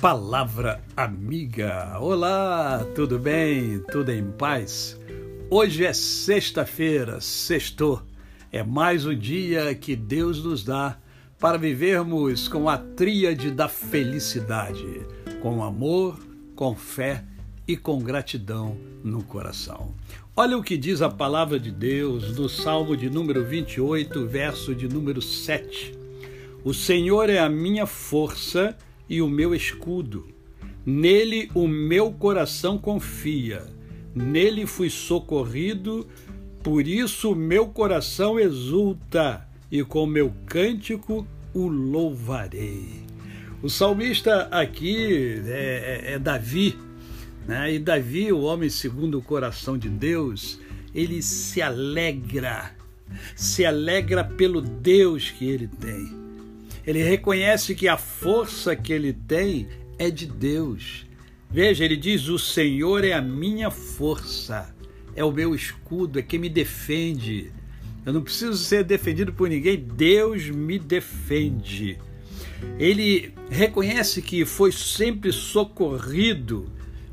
Palavra Amiga. Olá, tudo bem? Tudo em paz? Hoje é sexta-feira, sextou. É mais um dia que Deus nos dá para vivermos com a tríade da felicidade, com amor, com fé e com gratidão no coração. Olha o que diz a palavra de Deus no Salmo de número 28, verso de número 7. O Senhor é a minha força e o meu escudo. Nele o meu coração confia. Nele fui socorrido, por isso meu coração exulta e com meu cântico o louvarei. O salmista aqui é, é, é Davi, né? e Davi, o homem segundo o coração de Deus, ele se alegra, se alegra pelo Deus que ele tem. Ele reconhece que a força que ele tem é de Deus. Veja, ele diz: O Senhor é a minha força, é o meu escudo, é quem me defende. Eu não preciso ser defendido por ninguém, Deus me defende. Ele reconhece que foi sempre socorrido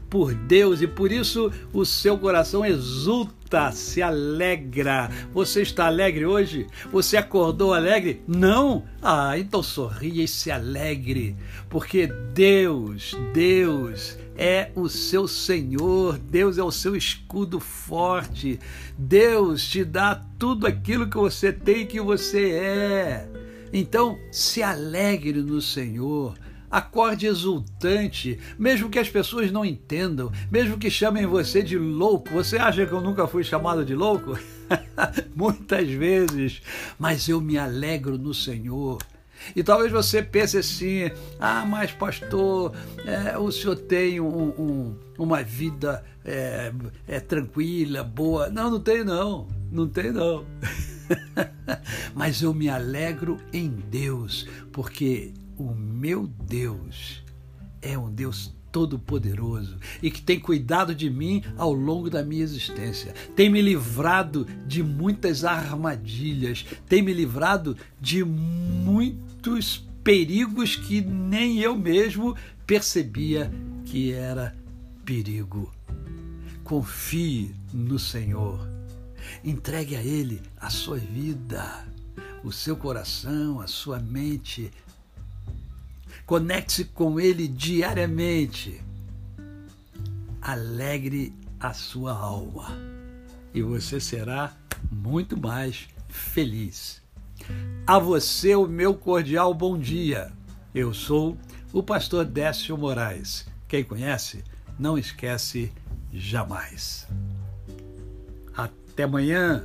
por Deus e por isso o seu coração exulta, se alegra. Você está alegre hoje? Você acordou alegre? Não? Ah, então sorria e se alegre, porque Deus, Deus é o seu Senhor, Deus é o seu escudo forte. Deus te dá tudo aquilo que você tem e que você é. Então, se alegre no Senhor. Acorde exultante, mesmo que as pessoas não entendam, mesmo que chamem você de louco. Você acha que eu nunca fui chamado de louco? Muitas vezes, mas eu me alegro no Senhor. E talvez você pense assim: ah, mas pastor, é, o senhor tem um, um, uma vida é, é, tranquila, boa. Não, não tem não, não tem não. mas eu me alegro em Deus, porque o meu Deus é um Deus todo-poderoso e que tem cuidado de mim ao longo da minha existência. Tem me livrado de muitas armadilhas, tem me livrado de muitos perigos que nem eu mesmo percebia que era perigo. Confie no Senhor. Entregue a Ele a sua vida, o seu coração, a sua mente Conecte-se com Ele diariamente. Alegre a sua alma e você será muito mais feliz. A você, o meu cordial bom dia. Eu sou o pastor Décio Moraes. Quem conhece, não esquece jamais. Até amanhã.